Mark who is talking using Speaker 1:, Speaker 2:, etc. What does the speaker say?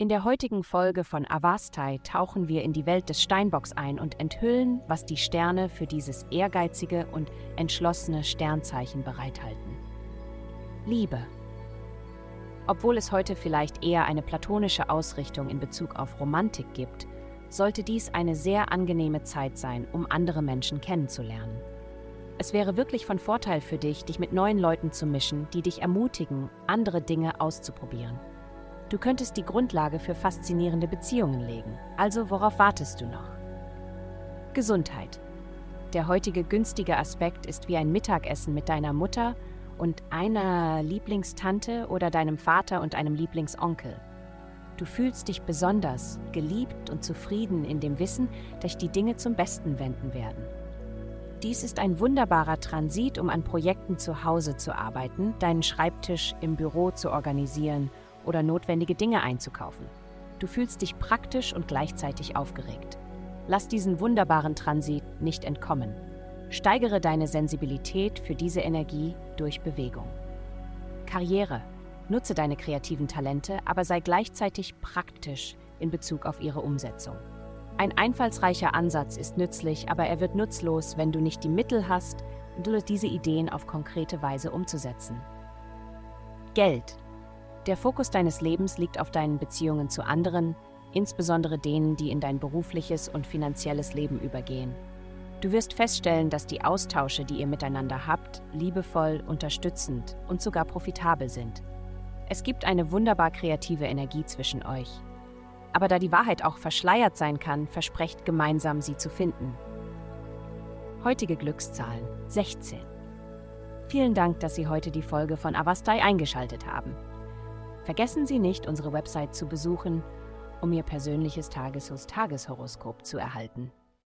Speaker 1: In der heutigen Folge von Avastai tauchen wir in die Welt des Steinbocks ein und enthüllen, was die Sterne für dieses ehrgeizige und entschlossene Sternzeichen bereithalten. Liebe. Obwohl es heute vielleicht eher eine platonische Ausrichtung in Bezug auf Romantik gibt, sollte dies eine sehr angenehme Zeit sein, um andere Menschen kennenzulernen. Es wäre wirklich von Vorteil für dich, dich mit neuen Leuten zu mischen, die dich ermutigen, andere Dinge auszuprobieren. Du könntest die Grundlage für faszinierende Beziehungen legen. Also worauf wartest du noch? Gesundheit. Der heutige günstige Aspekt ist wie ein Mittagessen mit deiner Mutter und einer Lieblingstante oder deinem Vater und einem Lieblingsonkel. Du fühlst dich besonders, geliebt und zufrieden in dem Wissen, dass die Dinge zum Besten wenden werden. Dies ist ein wunderbarer Transit, um an Projekten zu Hause zu arbeiten, deinen Schreibtisch im Büro zu organisieren oder notwendige Dinge einzukaufen. Du fühlst dich praktisch und gleichzeitig aufgeregt. Lass diesen wunderbaren Transit nicht entkommen. Steigere deine Sensibilität für diese Energie durch Bewegung. Karriere. Nutze deine kreativen Talente, aber sei gleichzeitig praktisch in Bezug auf ihre Umsetzung. Ein einfallsreicher Ansatz ist nützlich, aber er wird nutzlos, wenn du nicht die Mittel hast, diese Ideen auf konkrete Weise umzusetzen. Geld. Der Fokus deines Lebens liegt auf deinen Beziehungen zu anderen, insbesondere denen, die in dein berufliches und finanzielles Leben übergehen. Du wirst feststellen, dass die Austausche, die ihr miteinander habt, liebevoll, unterstützend und sogar profitabel sind. Es gibt eine wunderbar kreative Energie zwischen euch. Aber da die Wahrheit auch verschleiert sein kann, versprecht gemeinsam sie zu finden. Heutige Glückszahlen 16. Vielen Dank, dass Sie heute die Folge von Avastai eingeschaltet haben. Vergessen Sie nicht, unsere Website zu besuchen, um Ihr persönliches Tageshoroscope zu erhalten.